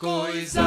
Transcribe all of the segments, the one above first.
Coisa,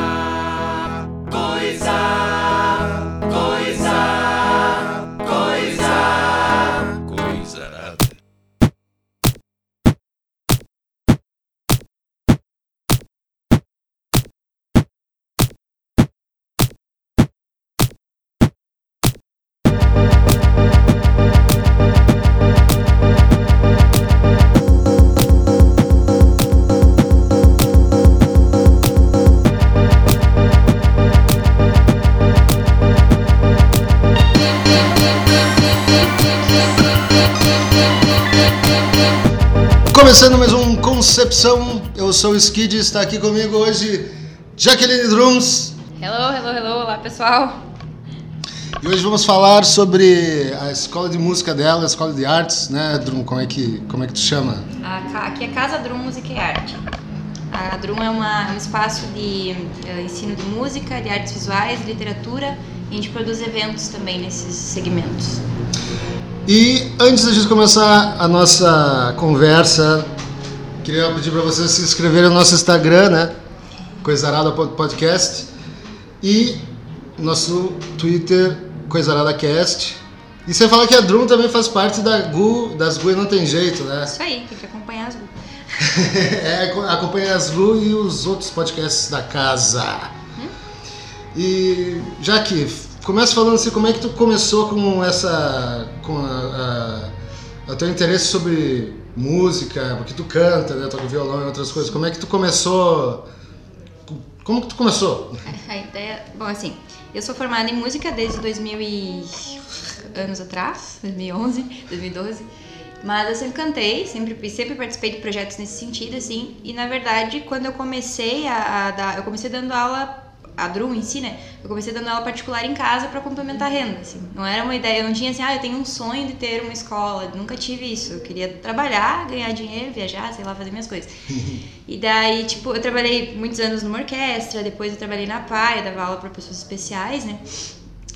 sou o Skid e está aqui comigo hoje Jacqueline Drums. Hello, hello, hello, olá pessoal. E hoje vamos falar sobre a escola de música dela, a escola de artes, né, Drum? Como é que, como é que tu chama? Aqui é Casa Drum Música e Arte. A Drum é uma- um espaço de eh, ensino de música, de artes visuais, de literatura e a gente produz eventos também nesses segmentos. E antes da gente começar a nossa conversa, queria pedir para vocês se inscreverem no nosso Instagram, né? Coisarada Podcast. E nosso Twitter, Coisarada Cast. E você fala que a Drum também faz parte da GU, das GU e não tem jeito, né? Isso aí, tem que acompanhar as é, acompanha as GU e os outros podcasts da casa. E já que começa falando assim, como é que tu começou com essa com a, a, o teu interesse sobre música, porque tu canta, né, toca violão e outras coisas. Como é que tu começou? Como que tu começou? A ideia, bom, assim, eu sou formada em música desde 2000 e anos atrás, 2011, 2012. Mas eu sempre cantei, sempre sempre participei de projetos nesse sentido, assim. E na verdade, quando eu comecei a, a dar, eu comecei dando aula a drum em si, né? Eu comecei dando aula particular em casa para complementar a renda, assim. Não era uma ideia, eu não tinha assim, ah, eu tenho um sonho de ter uma escola, nunca tive isso. Eu queria trabalhar, ganhar dinheiro, viajar, sei lá, fazer minhas coisas. e daí, tipo, eu trabalhei muitos anos numa orquestra, depois eu trabalhei na PAI, dava aula para pessoas especiais, né?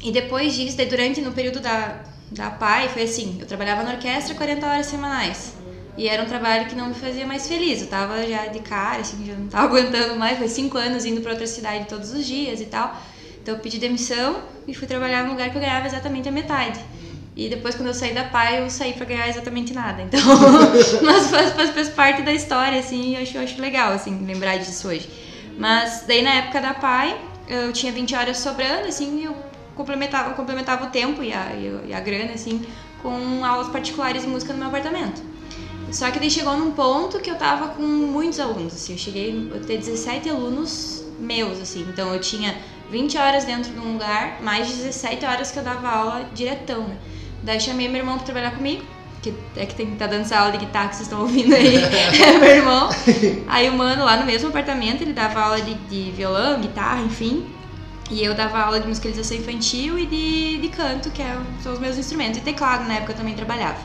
E depois disso, daí durante no período da da PAI, foi assim, eu trabalhava na orquestra 40 horas semanais. E era um trabalho que não me fazia mais feliz. Eu tava já de cara, assim, já não tava aguentando mais. Foi cinco anos indo para outra cidade todos os dias e tal. Então eu pedi demissão e fui trabalhar num lugar que eu ganhava exatamente a metade. E depois, quando eu saí da PAI, eu saí para ganhar exatamente nada. Então, mas faz, faz, faz, parte da história, assim, e eu acho, eu acho legal, assim, lembrar disso hoje. Mas daí, na época da PAI, eu tinha 20 horas sobrando, assim, e eu complementava, complementava o tempo e a, e a grana, assim, com aulas particulares de música no meu apartamento. Só que daí chegou num ponto que eu tava com muitos alunos, assim, eu cheguei a ter 17 alunos meus, assim, então eu tinha 20 horas dentro de um lugar, mais 17 horas que eu dava aula diretão, né? Daí chamei meu irmão pra trabalhar comigo, que é que tem que tá dando essa aula de guitarra que vocês estão ouvindo aí, é meu irmão. Aí o mano lá no mesmo apartamento, ele dava aula de, de violão, guitarra, enfim, e eu dava aula de musicalização infantil e de, de canto, que é, são os meus instrumentos. E teclado, na época, eu também trabalhava.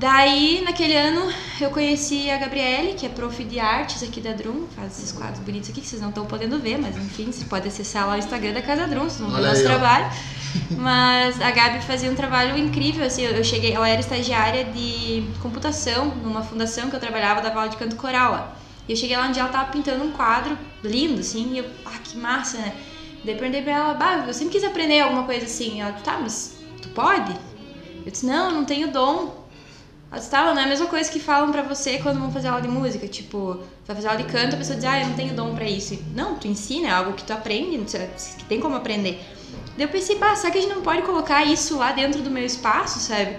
Daí, naquele ano, eu conheci a Gabriele, que é prof de artes aqui da Drum. Faz esses quadros bonitos aqui que vocês não estão podendo ver, mas enfim, você pode acessar lá o Instagram da Casa Drum, se não ver o nosso trabalho. Mas a Gabi fazia um trabalho incrível, assim, eu cheguei, ela era estagiária de computação numa fundação que eu trabalhava, dava aula de canto coral lá. E eu cheguei lá onde ela tava pintando um quadro lindo, assim, e eu, ah, que massa, né? Daí perguntei pra ela, bah, eu sempre quis aprender alguma coisa assim. Ela, tá, mas tu pode? Eu disse, não, eu não tenho dom. Disse, tá, não é a mesma coisa que falam pra você quando vão fazer aula de música. Tipo, vai fazer aula de canto, a pessoa diz, ah, eu não tenho dom pra isso. Não, tu ensina, é algo que tu aprende, que tem como aprender. Daí eu pensei, bah, será que a gente não pode colocar isso lá dentro do meu espaço, sabe?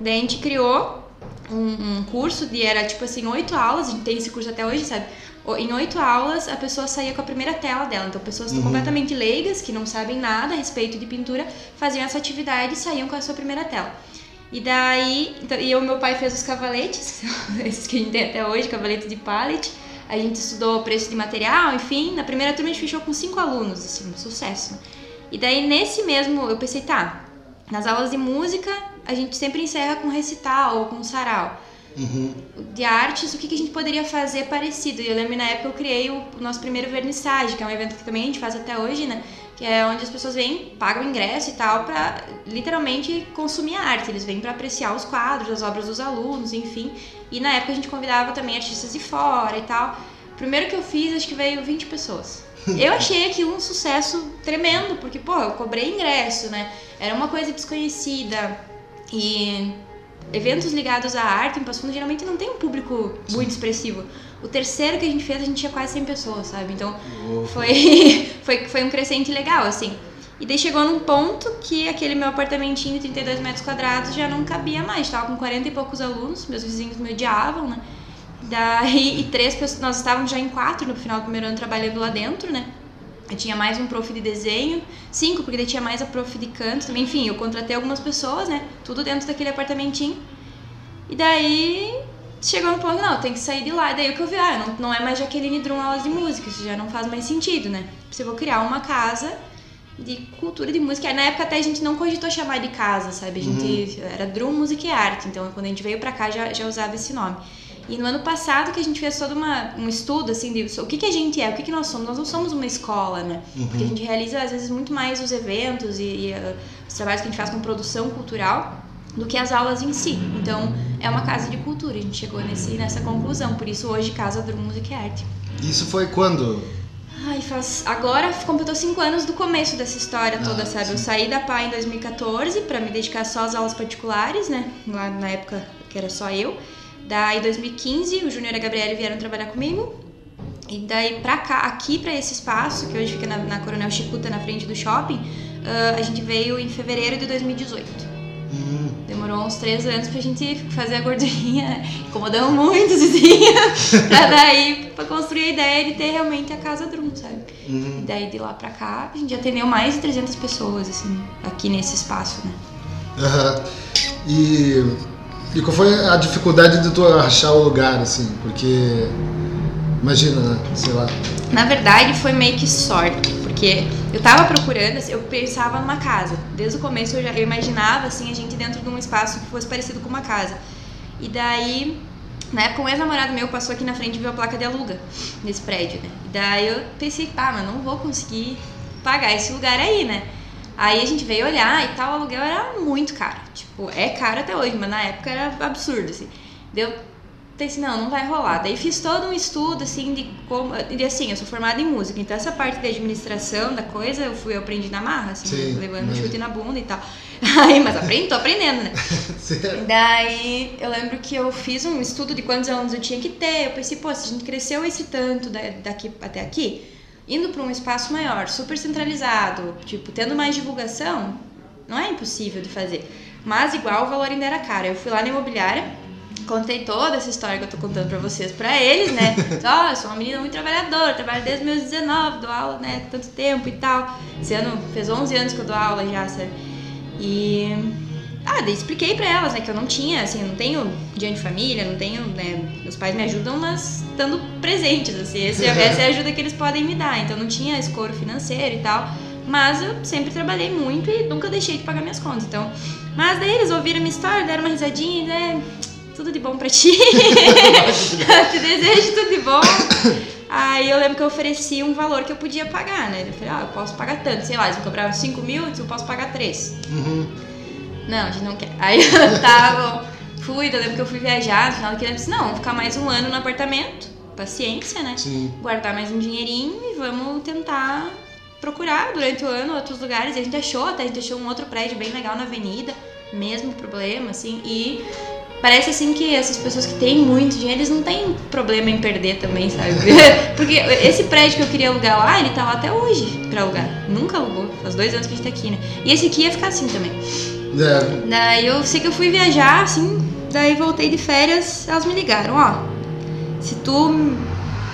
Daí a gente criou um, um curso de, era tipo assim, oito aulas, a gente tem esse curso até hoje, sabe? Em oito aulas, a pessoa saía com a primeira tela dela. Então, pessoas uhum. completamente leigas, que não sabem nada a respeito de pintura, faziam essa atividade e saíam com a sua primeira tela. E daí, então, e o meu pai fez os cavaletes, esses que a gente tem até hoje, cavalete de pallet. A gente estudou o preço de material, enfim. Na primeira turma a gente fechou com cinco alunos, assim, um sucesso. E daí, nesse mesmo, eu pensei, tá, nas aulas de música, a gente sempre encerra com recital ou com sarau. Uhum. de artes, o que, que, a gente poderia fazer parecido. E eu lembro na época eu criei o, o, nosso primeiro vernissage, que é um evento que também a gente faz até hoje, né? Que é onde as pessoas vêm, pagam ingresso e tal, pra literalmente consumir a arte. Eles vêm para apreciar os quadros, as obras dos alunos, enfim. E na época a gente convidava também artistas de fora e tal. primeiro que eu fiz, acho que veio 20 pessoas. Eu achei aquilo um sucesso tremendo, porque, pô, eu cobrei ingresso, né? Era uma coisa desconhecida. E eventos ligados à arte em Passo Fundo geralmente não tem um público muito expressivo. O terceiro que a gente fez, a gente tinha quase 100 pessoas, sabe? Então foi, foi, foi um crescente legal, assim. E daí chegou num ponto que aquele meu apartamentinho de 32 metros quadrados já não cabia mais. Tava com 40 e poucos alunos, meus vizinhos me odiavam, né? Daí, e três pessoas, nós estávamos já em quatro no final do primeiro ano trabalhando lá dentro, né? Eu tinha mais um prof de desenho, cinco, porque daí tinha mais a prof de canto também. Enfim, eu contratei algumas pessoas, né? Tudo dentro daquele apartamentinho. E daí chegou no ponto, não, tem que sair de lá. E daí o que eu vi, ah, não, não é mais Jaqueline Drum aulas de música, isso já não faz mais sentido, né? Eu vou criar uma casa de cultura de música. Na época até a gente não cogitou chamar de casa, sabe? A gente era Drum Música e Arte, então quando a gente veio pra cá já, já usava esse nome. E no ano passado que a gente fez todo uma, um estudo assim de o que, que a gente é, o que, que nós somos. Nós não somos uma escola, né? Porque a gente realiza às vezes muito mais os eventos e, e, uh, os trabalhos que a gente faz com produção cultural do que as aulas em si. Então é uma casa de cultura. A gente chegou nesse, nessa conclusão. Por isso hoje Casa Drum Música e Arte. Isso foi quando? Ai, faz. Agora completou cinco anos do começo dessa história toda, Ah, sabe? sim. Eu saí da PAI em 2014 pra me dedicar só às aulas particulares, né? Lá na época que era só eu. Daí, em 2015, o Júnior e a Gabriele vieram trabalhar comigo. E daí pra cá, aqui pra esse espaço, que hoje fica na, na Coronel Chicuta, na frente do shopping, ah, a gente veio em fevereiro de 2018. Hum, Demorou uns três anos pra gente fazer a gordurinha, incomodamos muito os vizinhos, pra daí pra construir a ideia de ter realmente a casa Drum, sabe? uhum. E daí de lá pra cá, a gente atendeu mais de 300 pessoas, assim, aqui nesse espaço, né? Aham. E, e qual foi a dificuldade de tu achar o lugar, assim? Porque, imagina, né? Sei lá. Na verdade, foi meio que sorte, porque eu tava procurando, assim, eu pensava numa casa. Desde o começo eu já eu imaginava, assim, a gente dentro de um espaço que fosse parecido com uma casa. E daí, na época, um ex-namorado meu passou aqui na frente e viu a placa de aluga nesse prédio, né? E daí eu pensei, pá, mas não vou conseguir pagar esse lugar aí, né? Aí a gente veio olhar e tal, o aluguel era muito caro. Tipo, é caro até hoje, mas na época era absurdo, assim. Deu pensei, não, não vai rolar. Daí fiz todo um estudo, assim, de como. E assim, eu sou formada em música, então essa parte de administração da coisa eu fui eu aprendi na marra, assim, Sim, levando imagino. chute na bunda e tal. Aí, mas aprendi, tô aprendendo, né? Certo. Daí eu lembro que eu fiz um estudo de quantos alunos eu tinha que ter. Eu pensei, pô, se a gente cresceu esse tanto da- daqui até aqui, indo para um espaço maior, super centralizado, tipo, tendo mais divulgação, não é impossível de fazer. Mas igual o valor ainda era caro. Eu fui lá na imobiliária, contei toda essa história que eu tô contando pra vocês, pra eles, né? Ó, eu sou uma menina muito trabalhadora, trabalho desde meus 19, dou aula, né, tanto tempo e tal. Esse ano fez 11 anos que eu dou aula já, sabe? E ah, daí expliquei pra elas, né, que eu não tinha, assim, eu não tenho dia de família, não tenho, né, meus pais me ajudam, mas estando presentes, assim, esse, essa é a ajuda que eles podem me dar, então não tinha escoro financeiro e tal, mas eu sempre trabalhei muito e nunca deixei de pagar minhas contas, então, mas daí eles ouviram a minha história, deram uma risadinha né, tudo de bom pra ti, te desejo tudo de bom. Aí eu lembro que eu ofereci um valor que eu podia pagar, né? Eu falei, ah, eu posso pagar tanto, sei lá, eles me cobraram 5 mil, eu posso pagar 3. Uhum. Não, a gente não quer. Aí eu tava, fui, eu lembro que eu fui viajar, no final daquele eu disse, não, vamos ficar mais um ano no apartamento, paciência, né? Sim. Guardar mais um dinheirinho e vamos tentar procurar durante o ano outros lugares. E a gente achou, até a gente achou um outro prédio bem legal na avenida, mesmo problema, assim, e parece assim que essas pessoas que têm muito dinheiro, eles não têm problema em perder também, sabe? Porque esse prédio que eu queria alugar lá, ele tá lá até hoje pra alugar. Nunca alugou, faz dois anos que a gente tá aqui, né? E esse aqui ia ficar assim também. É, Daí eu sei que eu fui viajar, assim, daí voltei de férias, elas me ligaram, ó. Se tu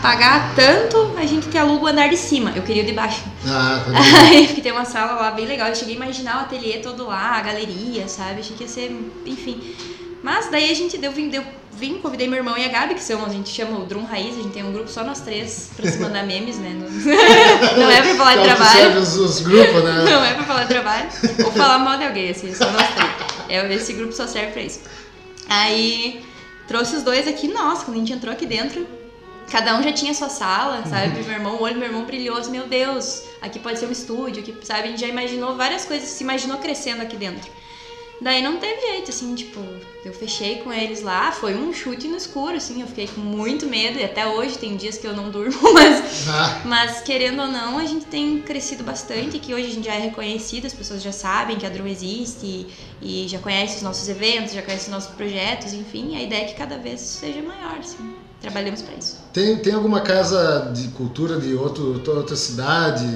pagar tanto, a gente te aluga o andar de cima. Eu queria o de baixo. ah, tá. Aí que tem uma sala lá bem legal. Eu cheguei a imaginar o ateliê todo lá, a galeria, sabe? Achei que ia ser, enfim. Mas daí a gente deu, vim, deu, vim, convidei meu irmão e a Gabi, que são, a gente chama o Drum Raiz, a gente tem um grupo só nós três pra se mandar memes, né? Não, é pra falar de Que trabalho. os, os grupos, né? Não é pra falar de trabalho. Ou falar mal de alguém, assim, só nós três. É, esse grupo só serve pra isso. Aí trouxe os dois aqui, nossa, quando a gente entrou aqui dentro, cada um já tinha sua sala, sabe? Meu irmão, o olho do meu irmão brilhou, assim, meu Deus, aqui pode ser um estúdio, aqui, sabe? A gente já imaginou várias coisas, se imaginou crescendo aqui dentro. Daí não teve jeito, assim, tipo, eu fechei com eles lá, foi um chute no escuro, assim, eu fiquei com muito medo e até hoje tem dias que eu não durmo, mas, Ah, mas querendo ou não, a gente tem crescido bastante, que hoje a gente já é reconhecido, as pessoas já sabem que a Drum existe e, e já conhecem os nossos eventos, já conhecem os nossos projetos, enfim, a ideia é que cada vez seja maior, assim, trabalhamos para isso. tem, tem alguma casa de cultura de outro, outra cidade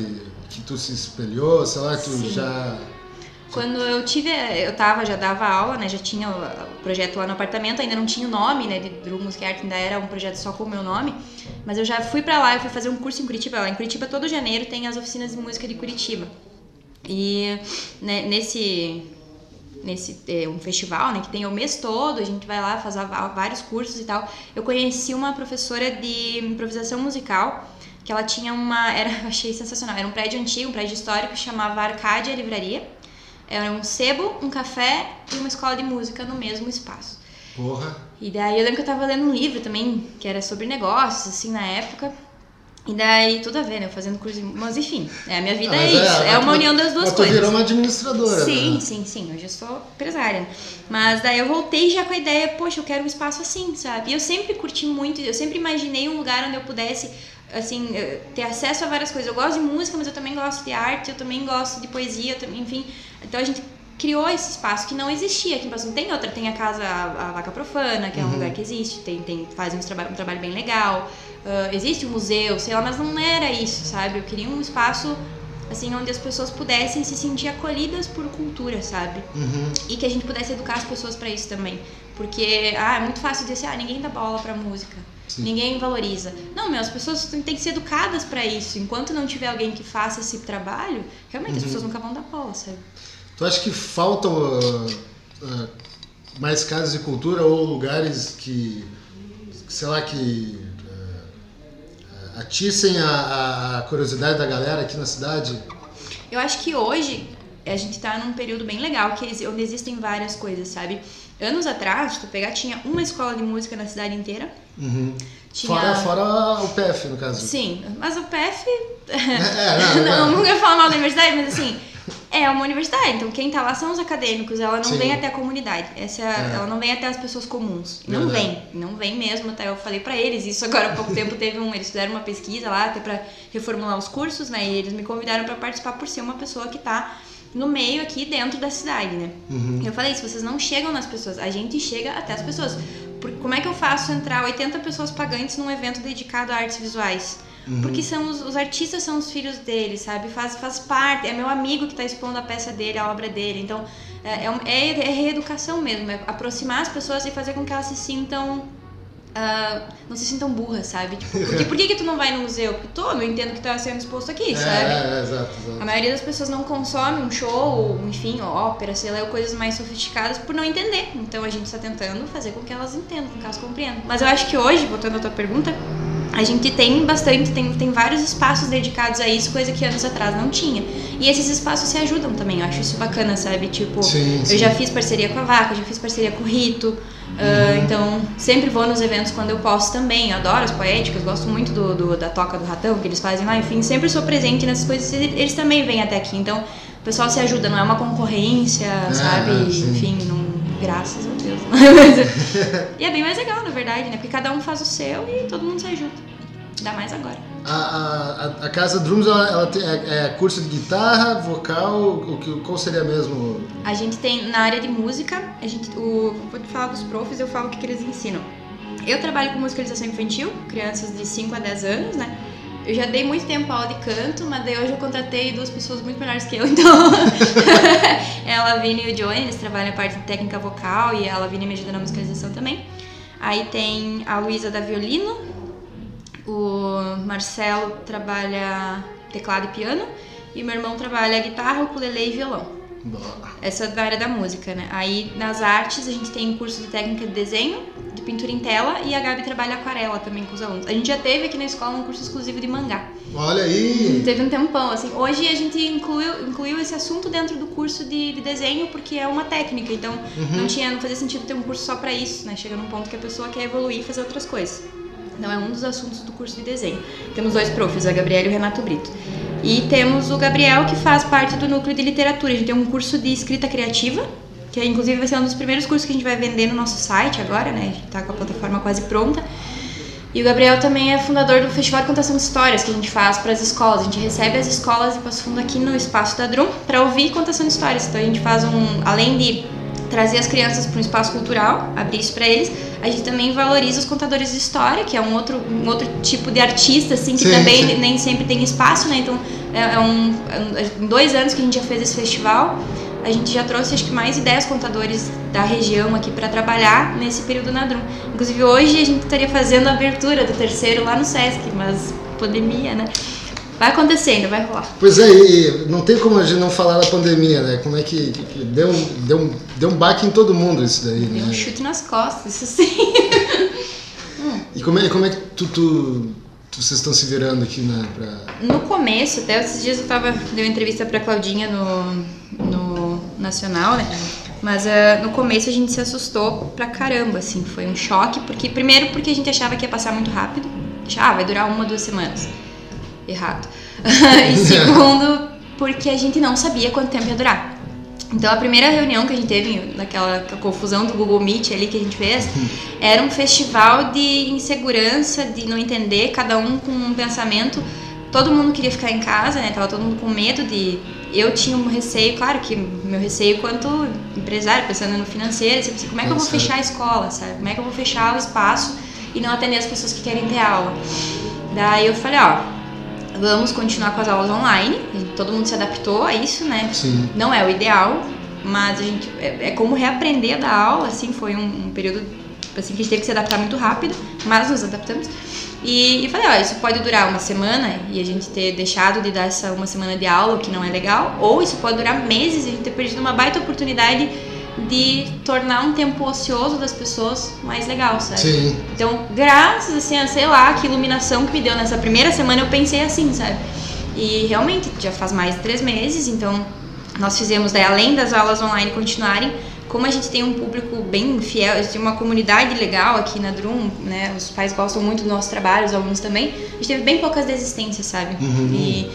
que tu se espelhou, sei lá, que tu Sim. já. Quando eu tive, eu tava, já dava aula, né? Já tinha o, projeto lá no apartamento, ainda não tinha o nome, né? De Drum Music Art, ainda era um projeto só com o meu nome. Mas eu já fui pra lá, eu fui fazer um curso em Curitiba. Lá em Curitiba, todo janeiro, tem as oficinas de música de Curitiba. E né, nesse nesse é, um festival, né, que tem o mês todo, a gente vai lá fazer vários cursos e tal. Eu conheci uma professora de improvisação musical, que ela tinha uma, era, achei sensacional, era um prédio antigo, um prédio histórico, chamava Arcádia Livraria. Era um sebo, um café e uma escola de música no mesmo espaço. Porra. E daí eu lembro que eu tava lendo um livro também, que era sobre negócios, assim, na época. E daí, tudo a ver, né? eu Fazendo curso. de- Mas enfim, é, a minha vida Ah, é mas isso. É, uma tu- união das duas tu coisas. virou uma administradora. Sim, né? sim, sim. Hoje eu sou empresária. Mas daí eu voltei já com a ideia, poxa, eu quero um espaço assim, sabe? E eu sempre curti muito, eu sempre imaginei um lugar onde eu pudesse, assim, ter acesso a várias coisas. Eu gosto de música, mas eu também gosto de arte, eu também gosto de poesia, também, enfim. Então a gente criou esse espaço que não existia aqui em Passo. Tem outra, tem a casa a, a Vaca Profana, que é um Uhum. lugar que existe, tem, tem, faz um, traba um trabalho bem legal. Ah, existe um museu, sei lá, mas não era isso, sabe? Eu queria um espaço assim onde as pessoas pudessem se sentir acolhidas por cultura, sabe? Uhum. E que a gente pudesse educar as pessoas pra isso também. Porque, ah, é muito fácil dizer, ah, ninguém dá bola pra música. Sim. Ninguém valoriza. Não, meu, as pessoas têm que ser educadas pra isso. Enquanto não tiver alguém que faça esse trabalho, realmente Uhum. as pessoas nunca vão dar bola, sabe? Tu acha que faltam ah, ah, mais casas de cultura ou lugares que, sei lá, que atissem a, a- curiosidade da galera aqui na cidade? Eu acho que hoje a gente tá num período bem legal, que onde existem várias coisas, sabe? Anos atrás, tu pegar, tinha uma escola de música na cidade inteira. Uhum. Tinha... Fora, fora o PF, no caso. Sim, mas o PF. É, não, não, não. não quero falar mal da universidade, mas assim, é uma universidade, então quem tá lá são os acadêmicos, ela não Sim. vem até a comunidade, essa, É. ela não vem até as pessoas comuns. Não vem, não vem mesmo, até eu falei pra eles, isso agora há pouco tempo teve um, eles fizeram uma pesquisa lá, até pra reformular os cursos, né, e eles me convidaram pra participar por ser uma pessoa que tá no meio aqui dentro da cidade, né. Uhum. Eu falei isso, vocês não chegam nas pessoas, a gente chega até as pessoas. Porque como é que eu faço entrar 80 pessoas pagantes num evento dedicado a artes visuais? Porque são os, os artistas são os filhos dele, sabe? Faz, faz parte, é meu amigo que tá expondo a peça dele, a obra dele. Então, é, é, é, é reeducação mesmo, é aproximar as pessoas e fazer com que elas se sintam. Ah, não se sintam burras, sabe? Tipo, porque, por que, que tu não vai no museu? Porque tô, não entendo o que tá sendo exposto aqui, É, sabe? é, é, exato, A exato. maioria das pessoas não consome um show, enfim, ópera, sei lá, ou coisas mais sofisticadas por não entender. Então a gente está tentando fazer com que elas entendam, com que elas compreendam. Mas eu acho que hoje, voltando à tua pergunta, a gente tem bastante, tem, tem vários espaços dedicados a isso, coisa que anos atrás não tinha. E esses espaços se ajudam também, eu acho isso bacana, sabe? Tipo, Sim, sim. eu já fiz parceria com a Vaca, já fiz parceria com o Rito. Ah, então, sempre vou nos eventos quando eu posso também. Adoro as poéticas, gosto muito do, do- da toca do ratão que eles fazem lá. Enfim, sempre sou presente nessas coisas. e Eles também vêm até aqui. Então, o pessoal se ajuda, não é uma concorrência, sabe? Ah, sim. Enfim, não, graças a Deus. e é bem mais legal, na verdade, né? Porque cada um faz o seu e todo mundo se ajuda. Ainda mais agora. A, a, a- Casa Drums ela, ela tem, é, é curso de guitarra, vocal, o que, qual seria mesmo? A gente tem na área de música, a gente, o, vou te falar dos profs, eu falo o que, que eles ensinam. Eu trabalho com musicalização infantil, crianças de 5 a 10 anos, né? Eu já dei muito tempo aula de canto, mas daí hoje eu contratei duas pessoas muito melhores que eu, então. é a Lavínia e o Johnny, eles trabalham a parte de técnica vocal e a Lavínia me ajuda na musicalização também. Aí tem a Luísa da violino, o Marcelo trabalha teclado e piano, e meu irmão trabalha guitarra, ukulele e violão. Essa é da área da música, né? Aí nas artes a gente tem curso de técnica de desenho, de pintura em tela e a Gabi trabalha aquarela também com os alunos. A gente já teve aqui na escola um curso exclusivo de mangá. Olha aí! Teve um tempão, assim. Hoje a gente incluiu, incluiu esse assunto dentro do curso de, de desenho porque é uma técnica, então não tinha, não fazia sentido ter um curso só pra isso, né? Chega num ponto que a pessoa quer evoluir e fazer outras coisas. Então é um dos assuntos do curso de desenho. Temos dois profs, a Gabriela e o Renato Brito. E temos o Gabriel que faz parte do núcleo de literatura. A gente tem um curso de escrita criativa que inclusive vai ser um dos primeiros cursos que a gente vai vender no nosso site agora, né? A gente tá com a plataforma quase pronta. E o Gabriel também é fundador do Festival de Contação de Histórias que a gente faz para as escolas. A gente recebe as escolas de Passo Fundo aqui no espaço da Drum para ouvir contação de histórias. Então a gente faz um, além de trazer as crianças para um espaço cultural, abrir isso para eles, a gente também valoriza os contadores de história, que é um outro, um outro tipo de artista, assim, que Sim, também sim. nem sempre tem espaço, né? Então, é, é um, é em dois anos que a gente já fez esse festival, a gente já trouxe acho que mais de 10 contadores da região aqui para trabalhar nesse período na Drum. Inclusive hoje a gente estaria fazendo a abertura do terceiro lá no Sesc, mas pandemia, né? Vai acontecendo, vai rolar. Pois é, e não tem como a gente não falar da pandemia, né? Como é que, deu, um- deu, deu um baque em todo mundo isso daí, Deu um né? chute nas costas, isso sim. E como é, como é que tu, tu- vocês estão se virando aqui, né? Pra... No começo, até esses dias eu tava dei uma entrevista pra Claudinha no, no Nacional, né? Mas ah, no começo a gente se assustou pra caramba, assim, foi um choque, porque primeiro porque a gente achava que ia passar muito rápido. Achava, Ah, vai durar uma, duas semanas. Errado. e segundo, porque a gente não sabia quanto tempo ia durar. Então a primeira reunião que a gente teve, naquela confusão do Google Meet ali que a gente fez, era um festival de insegurança, de não entender, cada um com um pensamento. Todo mundo queria ficar em casa, né? Tava todo mundo com medo de. Eu tinha um receio, claro que meu receio quanto empresário, pensando no financeiro, assim, como é que eu vou fechar a escola, sabe? Como é que eu vou fechar o espaço e não atender as pessoas que querem ter aula? Daí eu falei, ó, vamos continuar com as aulas online. Todo mundo se adaptou a isso, né? Sim. Não é o ideal, mas a gente é, é como reaprender a dar aula, assim, foi um, um período assim, que a gente teve que se adaptar muito rápido, mas nos adaptamos. E, e falei, ó, isso pode durar uma semana e a gente ter deixado de dar essa uma semana de aula, que não é legal, ou isso pode durar meses e a gente ter perdido uma baita oportunidade de tornar um tempo ocioso das pessoas mais legal, sabe? Sim. Então, graças assim, a sei lá, que iluminação que me deu nessa primeira semana, eu pensei assim, sabe? E realmente já faz mais de três meses, então nós fizemos daí, além das aulas online continuarem, como a gente tem um público bem fiel, a gente tem uma comunidade legal aqui na Drum, né? Os pais gostam muito do nosso trabalho, os alunos também. A gente teve bem poucas desistências, sabe? E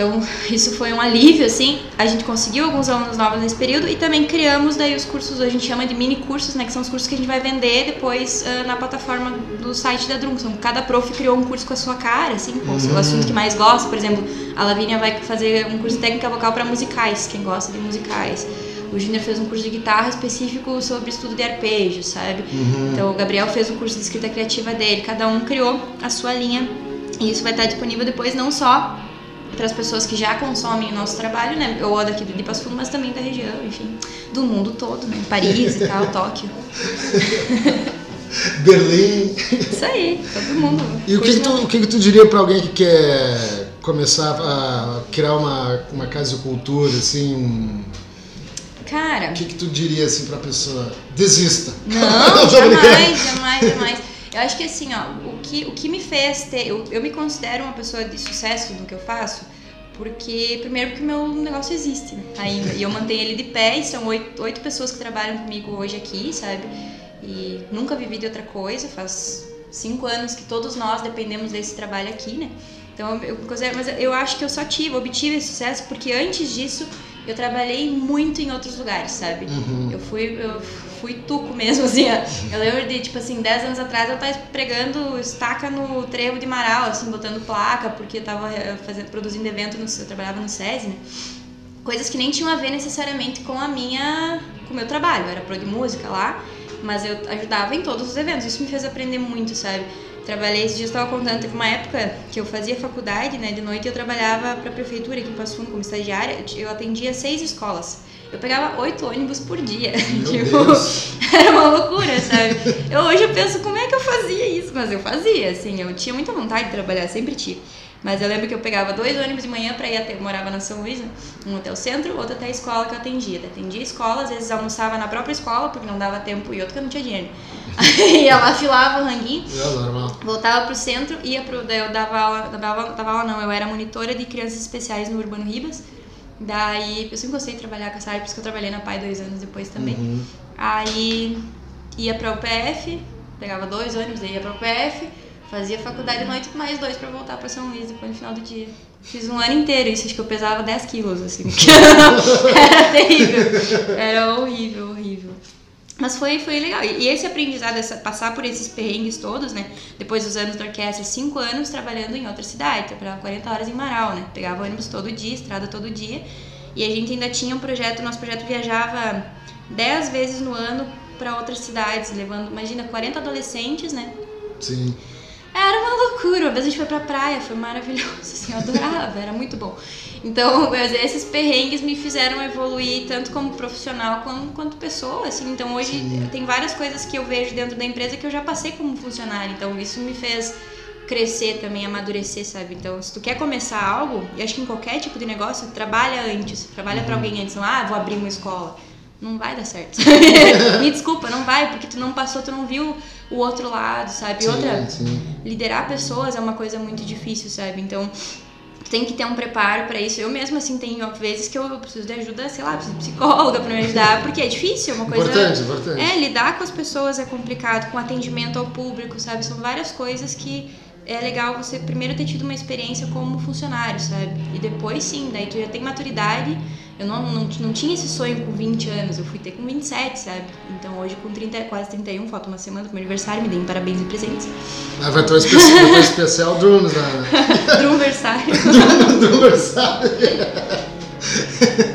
então, isso foi um alívio, assim. A gente conseguiu alguns alunos novos nesse período e também criamos daí os cursos, a gente chama de mini cursos, né? Que são os cursos que a gente vai vender depois ah, na plataforma do site da Drum. Então, cada prof criou um curso com a sua cara, assim, com o seu assunto que mais gosta. Por exemplo, a Lavínia vai fazer um curso de técnica vocal para musicais, quem gosta de musicais. O Júnior fez um curso de guitarra específico sobre estudo de arpejos, sabe? Então, o Gabriel fez o curso de escrita criativa dele. Cada um criou a sua linha e isso vai estar disponível depois não só para as pessoas que já consomem o nosso trabalho, né? Ou daqui do Passo Fundo, mas também da região, enfim, do mundo todo, né? Paris e tal, Tóquio. Berlim. Isso aí, todo mundo. E o que, que tu, o que, que tu diria pra alguém que quer começar a criar uma, uma casa de cultura, assim? um- Cara, O que, que tu diria assim pra pessoa? Desista. Não, jamais, jamais, jamais. Eu acho que assim, ó, o que, o que me fez ter. Eu, eu me considero uma pessoa de sucesso no que eu faço, porque, primeiro, porque o meu negócio existe ainda. E eu mantenho ele de pé, e são oito, oito pessoas que trabalham comigo hoje aqui, sabe? E nunca vivi de outra coisa, faz cinco anos que todos nós dependemos desse trabalho aqui, né? Então, eu mas eu acho que eu só tive, obtive esse sucesso porque antes disso eu trabalhei muito em outros lugares, sabe? Uhum. Eu fui, eu fui tuco mesmo, assim. Eu lembro de, tipo assim, 10 anos atrás eu tava pregando estaca no trevo de Marau, assim, botando placa, porque eu tava eh, fazendo, produzindo evento, no, eu trabalhava no SESI, né? Coisas que nem tinham a ver necessariamente com a minha, com o meu trabalho. Eu era pro de música lá, mas eu ajudava em todos os eventos. Isso me fez aprender muito, sabe? Trabalhei, esses dias eu tava contando, teve uma época que eu fazia faculdade, né? De noite eu trabalhava pra prefeitura aqui em Passo Fundo como estagiária. Eu atendia seis escolas. Eu pegava oito ônibus por dia. Tipo, era uma loucura, sabe? Eu, hoje eu penso como é que eu fazia isso, mas eu fazia, assim, eu tinha muita vontade de trabalhar, sempre tive. Mas eu lembro que eu pegava dois ônibus de manhã pra ir até. Eu morava na São Luís, né? Um até o centro, outro até a escola que eu atendia. Atendia a escola, às vezes almoçava na própria escola, porque não dava tempo, e outro que eu não tinha dinheiro. Aí ia lá, filava o ranguinho, É normal. voltava pro centro, ia pro. Daí eu dava aula, dava, dava aula não, eu era monitora de crianças especiais no Urbano Ribas. Daí eu sempre gostei de trabalhar com essa área, por isso que eu trabalhei na PAI dois anos depois também. Uhum. Aí ia pra UPF, pegava dois ônibus, ia pra UPF, Fazia faculdade à noite mais dois pra voltar pra São Luís depois no final do dia. Fiz um ano inteiro isso, acho que eu pesava 10 quilos, assim. Era terrível. Era horrível, horrível. Mas foi, foi legal. E esse aprendizado, essa, passar por esses perrengues todos, né? Depois dos anos da orquestra, cinco anos trabalhando em outra cidade. Trabalhava 40 horas em Marau, né? Pegava ônibus todo dia, estrada todo dia. E a gente ainda tinha um projeto, nosso projeto viajava 10 vezes no ano para outras cidades, levando, imagina, 40 adolescentes, né? Sim. Era uma loucura. Uma vez a gente foi pra praia, foi maravilhoso, assim, eu adorava, era muito bom. Então, esses perrengues me fizeram evoluir tanto como profissional quanto, quanto pessoa, assim. Então, hoje Sim. tem várias coisas que eu vejo dentro da empresa que eu já passei como funcionário. Então, isso me fez crescer também, amadurecer, sabe? Então, se tu quer começar algo, e acho que em qualquer tipo de negócio, trabalha antes, trabalha pra alguém antes, não, ah, vou abrir uma escola. Não vai dar certo. Me desculpa, não vai, porque tu não passou, tu não viu o outro lado, sabe? Sim, outra, sim. liderar pessoas é uma coisa muito difícil, sabe? Então, tem que ter um preparo pra isso. Eu mesma, assim, tenho vezes que eu preciso de ajuda, sei lá, preciso de psicóloga pra me ajudar, porque é difícil, é uma coisa... Importante, importante. É, lidar com as pessoas é complicado, com atendimento ao público, sabe? São várias coisas que é legal você primeiro ter tido uma experiência como funcionário, sabe? E depois sim, daí tu já tem maturidade. Eu não, não, não tinha esse sonho com 20 anos, eu fui ter com 27, sabe? Então hoje com 30, quase 31, falta uma semana pro meu aniversário, me deem parabéns e presentes. Ah, vai ter um especial, um especial Drums na, Drumversário. no aniversário.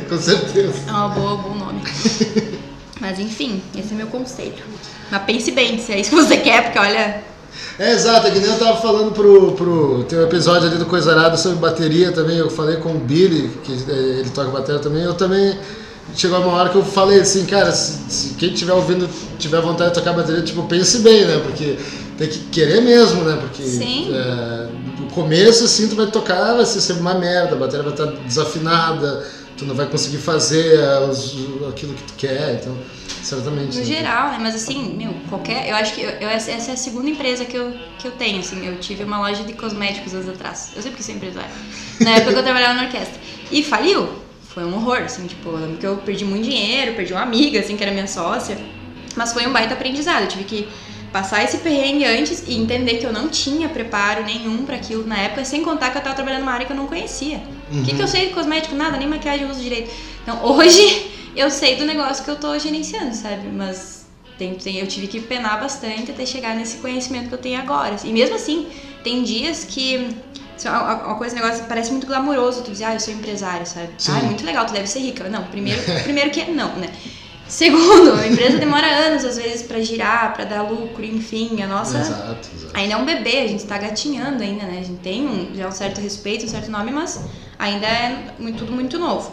Com certeza. É uma boa, bom nome. Mas enfim, esse é meu conselho. Mas pense bem se é isso que você quer, porque olha, É, exato, é que nem eu tava falando pro, pro. Tem um episódio ali do Coisa Arada sobre bateria também. Eu falei com o Billy, que eh, ele toca bateria também. Eu também. Chegou uma hora que eu falei assim, cara, se, se quem estiver ouvindo tiver vontade de tocar bateria, tipo, pense bem, né? Porque tem que querer mesmo, né? Porque Sim. é, no começo, assim, tu vai tocar, vai ser sempre uma merda, a bateria vai estar desafinada, tu não vai conseguir fazer é, os- aquilo que tu quer, então, certamente. No né? geral, né? Mas assim, meu, qualquer. Eu acho que eu, eu- essa essa é a segunda empresa que eu, que eu tenho, assim. Eu tive uma loja de cosméticos anos atrás. Eu sempre quis ser empresária. Na época que eu trabalhava na orquestra. E faliu. Foi um horror, assim, tipo, eu lembro que eu perdi muito dinheiro, perdi uma amiga, assim, que era minha sócia. Mas foi um baita aprendizado. Eu tive que passar esse perrengue antes e entender que eu não tinha preparo nenhum pra aquilo na época, sem contar que eu tava trabalhando numa área que eu não conhecia. O que, que eu sei de cosmético? Nada, nem maquiagem eu uso direito. Então, hoje eu sei do negócio que eu tô gerenciando, sabe? Mas tem, tem- eu tive que penar bastante até chegar nesse conhecimento que eu tenho agora. E mesmo assim, tem dias que. se Uma coisa, um negócio parece muito glamouroso, tu dizer, ah, eu sou empresário, sabe? Sim. Ah, é muito legal, tu deve ser rica. Não, primeiro, primeiro que não, né? Segundo, a empresa demora anos, às vezes, pra girar, pra dar lucro, enfim, a nossa. Exato, exato. Ainda é um bebê, a gente tá gatinhando ainda, né? A gente tem um, já um certo respeito, um certo nome, mas ainda é muito, tudo muito novo.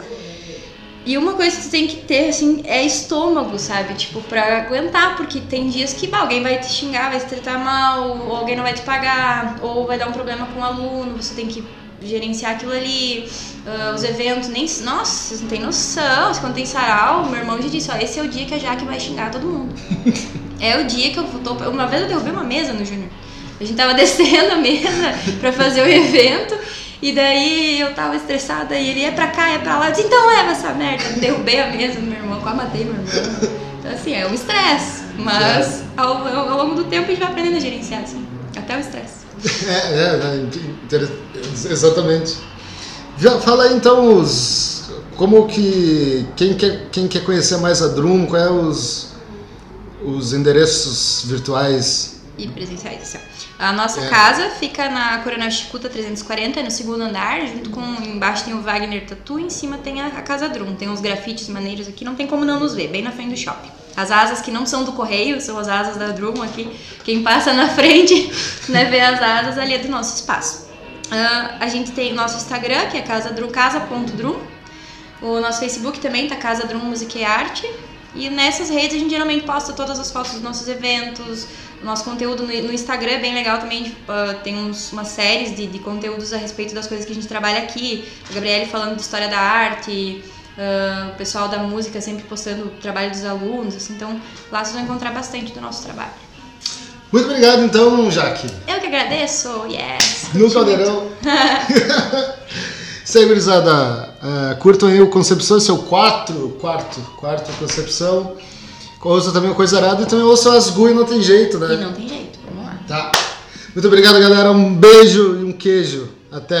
E uma coisa que tu tem que ter, assim, é estômago, sabe? Tipo, pra aguentar, porque tem dias que bah, alguém vai te xingar, vai te tratar mal, ou alguém não vai te pagar, ou vai dar um problema com o aluno, você tem que gerenciar aquilo ali, ah, os eventos, nem. Nossa, vocês não têm noção. Quando tem sarau, meu irmão já disse, ó, esse é o dia que a Jaque vai xingar todo mundo. É o dia que eu tô. Uma vez eu derrubei uma mesa no Júnior. A gente tava descendo a mesa pra fazer o evento. E daí eu tava estressada e ele é pra cá, é pra lá. Eu disse, então leva essa merda. Derrubei a mesa do meu irmão, quase matei meu irmão. Então assim, é um estresse. Mas ao, ao longo do tempo a gente vai aprendendo a gerenciar, assim. Até o estresse. É, é, inter- exatamente. Já fala aí então os. Como que. Quem quer, quem quer conhecer mais a Drum, quais é os, os endereços virtuais? e presenciais. Assim. A nossa É. casa fica na Coronel Chicuta 340, no segundo andar, junto com embaixo tem o Wagner Tatu, em cima tem a, a Casa Drum. Tem uns grafites maneiros aqui, não tem como não nos ver, bem na frente do shopping. As asas que não são do correio, são as asas da Drum aqui. Quem passa na frente, né, vê as asas ali é do nosso espaço. Ah, a gente tem o nosso Instagram, que é casa Drum, casa.drum. O nosso Facebook também tá Casa Drum Música e Arte. E nessas redes a gente geralmente posta todas as fotos dos nossos eventos, nosso conteúdo no, Instagram é bem legal também. ah, tem uns, umas séries de, de conteúdos a respeito das coisas que a gente trabalha aqui. A Gabriele falando de história da arte, ah, o pessoal da música sempre postando o trabalho dos alunos. assim, então lá vocês vão encontrar bastante do nosso trabalho. Muito obrigado então, Jaque. Eu que agradeço, yes! No Caldeirão. Isso aí, gurizada. Uh, curtam aí o Concepção, esse é o quatro, quarto, quarto Concepção. Ouça também o Coisa Arada e também ouça as GUI, não tem jeito, E né? não tem jeito, vamos lá. Tá. Muito obrigado, galera. Um beijo e um queijo. Até.